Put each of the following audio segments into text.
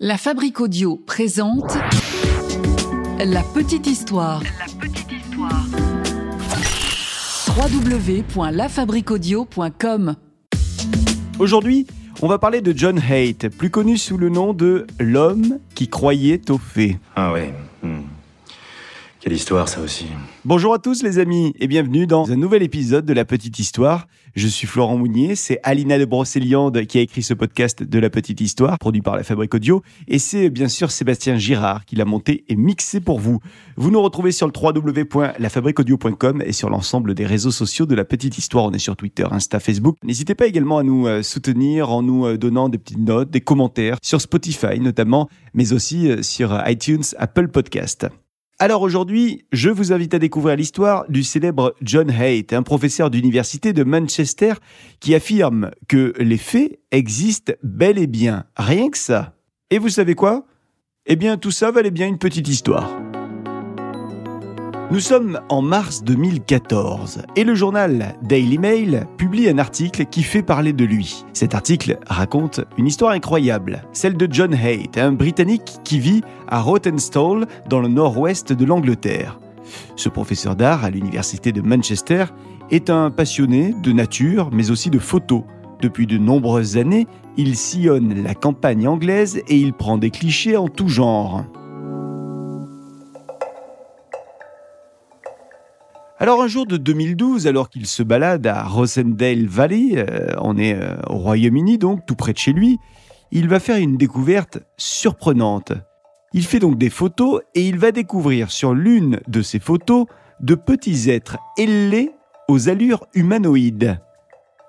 La Fabrique Audio présente La Petite Histoire. La Petite Histoire. www.lafabriqueaudio.com Aujourd'hui, on va parler de John Haidt, plus connu sous le nom de l'homme qui croyait aux fées. Ah ouais. Quelle histoire ça aussi. Bonjour à tous les amis et bienvenue dans un nouvel épisode de La Petite Histoire. Je suis Florent Mounier, c'est Alina de Brocéliande qui a écrit ce podcast de La Petite Histoire, produit par la Fabrique Audio, et c'est bien sûr Sébastien Girard qui l'a monté et mixé pour vous. Vous nous retrouvez sur le www.lafabriqueaudio.com et sur l'ensemble des réseaux sociaux de La Petite Histoire. On est sur Twitter, Insta, Facebook. N'hésitez pas également à nous euh, soutenir en nous euh, donnant des petites notes, des commentaires sur Spotify notamment, mais aussi euh, sur iTunes, Apple Podcast. Alors aujourd'hui, je vous invite à découvrir l'histoire du célèbre John Haidt, un professeur d'université de Manchester qui affirme que les faits existent bel et bien, rien que ça. Et vous savez quoi? Eh bien tout ça valait bien une petite histoire. Nous sommes en mars 2014 et le journal Daily Mail publie un article qui fait parler de lui. Cet article raconte une histoire incroyable, celle de John Haidt, un Britannique qui vit à Rawtenstall dans le nord-ouest de l'Angleterre. Ce professeur d'art à l'université de Manchester est un passionné de nature mais aussi de photos. Depuis de nombreuses années, il sillonne la campagne anglaise et il prend des clichés en tout genre. Alors un jour de 2012, alors qu'il se balade à Rosendale Valley, euh, on est euh, au Royaume-Uni donc, tout près de chez lui, il va faire une découverte surprenante. Il fait donc des photos et il va découvrir sur l'une de ces photos de petits êtres ailés aux allures humanoïdes.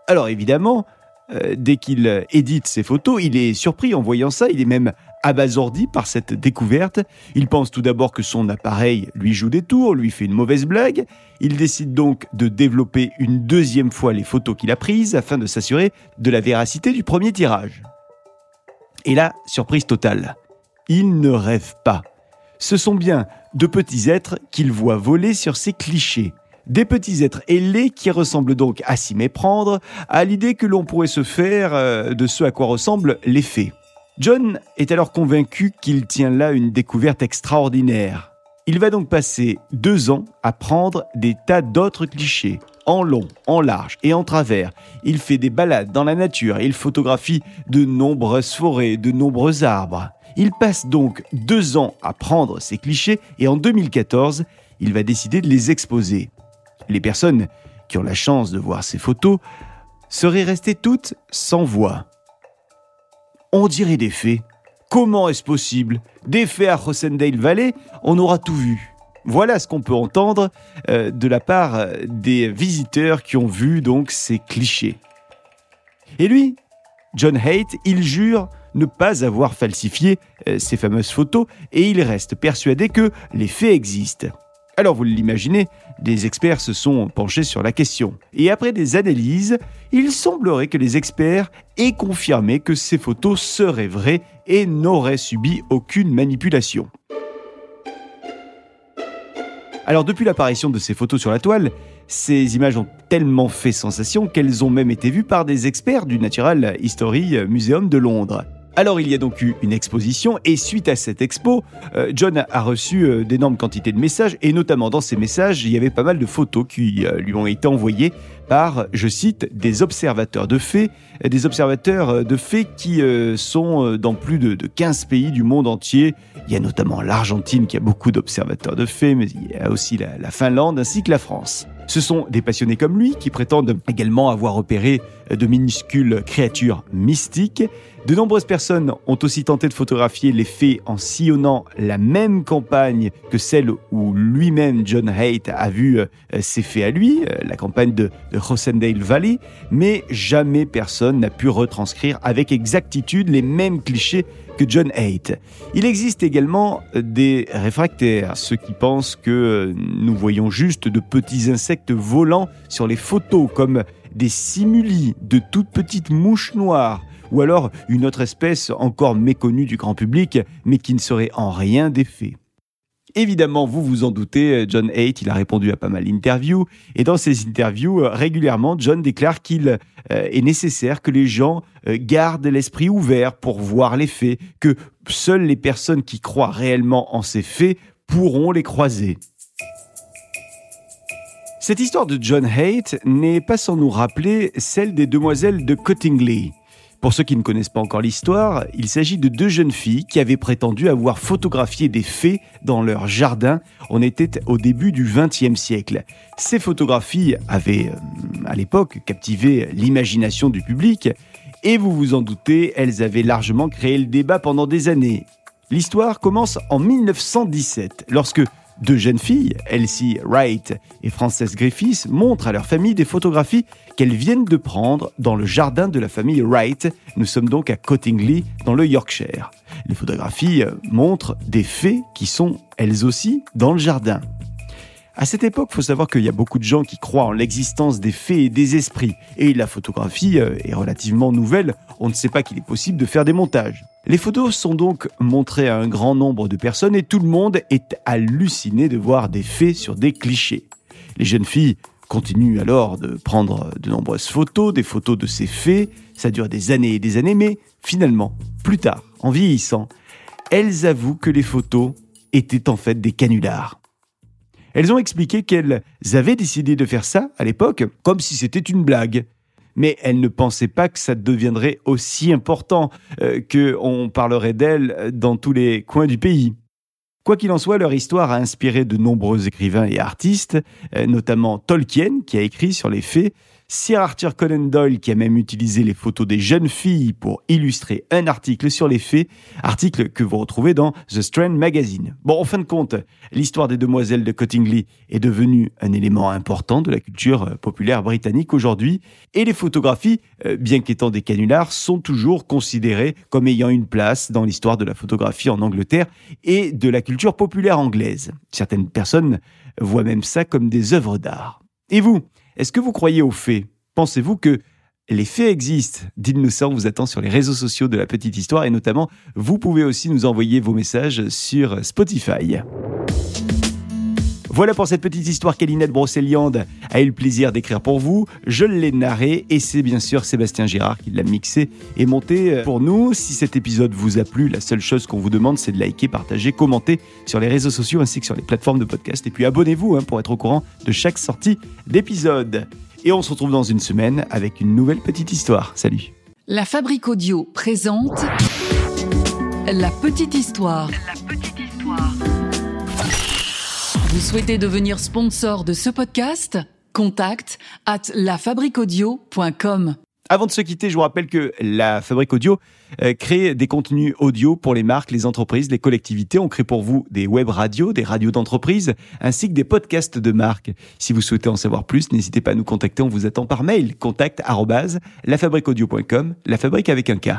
Alors évidemment, euh, dès qu'il édite ses photos, il est surpris en voyant ça, il est même abasourdi par cette découverte. Il pense tout d'abord que son appareil lui joue des tours, lui fait une mauvaise blague. Il décide donc de développer une deuxième fois les photos qu'il a prises afin de s'assurer de la véracité du premier tirage. Et là, surprise totale. Il ne rêve pas. Ce sont bien de petits êtres qu'il voit voler sur ses clichés. Des petits êtres ailés qui ressemblent donc à s'y méprendre à l'idée que l'on pourrait se faire euh, de ce à quoi ressemblent les fées. John est alors convaincu qu'il tient là une découverte extraordinaire. Il va donc passer deux ans à prendre des tas d'autres clichés, en long, en large et en travers. Il fait des balades dans la nature, il photographie de nombreuses forêts, de nombreux arbres. Il passe donc deux ans à prendre ces clichés et en 2014, il va décider de les exposer. Les personnes qui ont la chance de voir ces photos seraient restées toutes sans voix. On dirait des faits. Comment est-ce possible? Des faits à Rosendale Valley, on aura tout vu. Voilà ce qu'on peut entendre euh, de la part euh, des visiteurs qui ont vu donc ces clichés. Et lui, John Haidt, il jure ne pas avoir falsifié euh, ces fameuses photos et il reste persuadé que les faits existent. Alors vous l'imaginez, des experts se sont penchés sur la question. Et après des analyses, il semblerait que les experts aient confirmé que ces photos seraient vraies et n'auraient subi aucune manipulation. Alors depuis l'apparition de ces photos sur la toile, ces images ont tellement fait sensation qu'elles ont même été vues par des experts du Natural History Museum de Londres. Alors il y a donc eu une exposition et suite à cette expo, euh, John a reçu euh, d'énormes quantités de messages et notamment dans ces messages, il y avait pas mal de photos qui euh, lui ont été envoyées par, je cite, des observateurs de faits, des observateurs de faits qui sont dans plus de, de 15 pays du monde entier. Il y a notamment l'Argentine qui a beaucoup d'observateurs de faits, mais il y a aussi la, la Finlande ainsi que la France. Ce sont des passionnés comme lui qui prétendent également avoir repéré de minuscules créatures mystiques. De nombreuses personnes ont aussi tenté de photographier les faits en sillonnant la même campagne que celle où lui-même John Haidt a vu euh, ces faits à lui, euh, la campagne de, Rosendale Valley, mais jamais personne n'a pu retranscrire avec exactitude les mêmes clichés que John Haidt. Il existe également des réfractaires, ceux qui pensent que nous voyons juste de petits insectes volants sur les photos, comme des simulis de toutes petites mouches noires, ou alors une autre espèce encore méconnue du grand public, mais qui ne serait en rien des faits. Évidemment, vous vous en doutez, John Haidt, il a répondu à pas mal d'interviews. Et dans ces interviews, euh, régulièrement, John déclare qu'il euh, est nécessaire que les gens euh, gardent l'esprit ouvert pour voir les faits, que seules les personnes qui croient réellement en ces faits pourront les croiser. Cette histoire de John Haight n'est pas sans nous rappeler celle des demoiselles de Cottingley. Pour ceux qui ne connaissent pas encore l'histoire, il s'agit de deux jeunes filles qui avaient prétendu avoir photographié des fées dans leur jardin. On était au début du XXe siècle. Ces photographies avaient, euh, à l'époque, captivé l'imagination du public. Et vous vous en doutez, elles avaient largement créé le débat pendant des années. L'histoire commence en 1917, lorsque deux jeunes filles, Elsie Wright et Frances Griffiths, montrent à leur famille des photographies qu'elles viennent de prendre dans le jardin de la famille Wright. Nous sommes donc à Cottingley, dans le Yorkshire. Les photographies euh, montrent des fées qui sont, elles aussi, dans le jardin. À cette époque, il faut savoir qu'il y a beaucoup de gens qui croient en l'existence des fées et des esprits. Et la photographie euh, est relativement nouvelle. On ne sait pas qu'il est possible de faire des montages. Les photos sont donc montrées à un grand nombre de personnes et tout le monde est halluciné de voir des faits sur des clichés. Les jeunes filles continuent alors de prendre de nombreuses photos, des photos de ces faits, ça dure des années et des années, mais finalement, plus tard, en vieillissant, elles avouent que les photos étaient en fait des canulars. Elles ont expliqué qu'elles avaient décidé de faire ça à l'époque comme si c'était une blague mais elle ne pensait pas que ça deviendrait aussi important, euh, qu'on parlerait d'elle dans tous les coins du pays. Quoi qu'il en soit, leur histoire a inspiré de nombreux écrivains et artistes, euh, notamment Tolkien, qui a écrit sur les faits, Sir Arthur Conan Doyle qui a même utilisé les photos des jeunes filles pour illustrer un article sur les faits, article que vous retrouvez dans The Strand Magazine. Bon, en fin de compte, l'histoire des demoiselles de Cottingley est devenue un élément important de la culture euh, populaire britannique aujourd'hui, et les photographies, euh, bien qu'étant des canulars, sont toujours considérées comme ayant une place dans l'histoire de la photographie en Angleterre et de la culture populaire anglaise. Certaines personnes voient même ça comme des œuvres d'art. Et vous? Est-ce que vous croyez aux faits? Pensez-vous que les faits existent? Dites-nous ça, on vous attend sur les réseaux sociaux de la petite histoire et notamment, vous pouvez aussi nous envoyer vos messages sur Spotify. Voilà pour cette petite histoire qu'Elinette Brocéliande a eu le plaisir d'écrire pour vous. Je l'ai narré et c'est bien sûr Sébastien Girard qui l'a mixé et monté pour nous. Si cet épisode vous a plu, la seule chose qu'on vous demande c'est de liker, partager, commenter sur les réseaux sociaux ainsi que sur les plateformes de podcast. Et puis abonnez-vous hein, pour être au courant de chaque sortie d'épisode. Et on se retrouve dans une semaine avec une nouvelle petite histoire. Salut. La Fabrique Audio présente. La petite histoire. Vous souhaitez devenir sponsor de ce podcast? Contact at lafabriquaudio.com. Avant de se quitter, je vous rappelle que la Fabrique Audio euh, crée des contenus audio pour les marques, les entreprises, les collectivités. On crée pour vous des web radios, des radios d'entreprise, ainsi que des podcasts de marques. Si vous souhaitez en savoir plus, n'hésitez pas à nous contacter. On vous attend par mail. Contact la fabriqueaudio.com, la fabrique avec un K.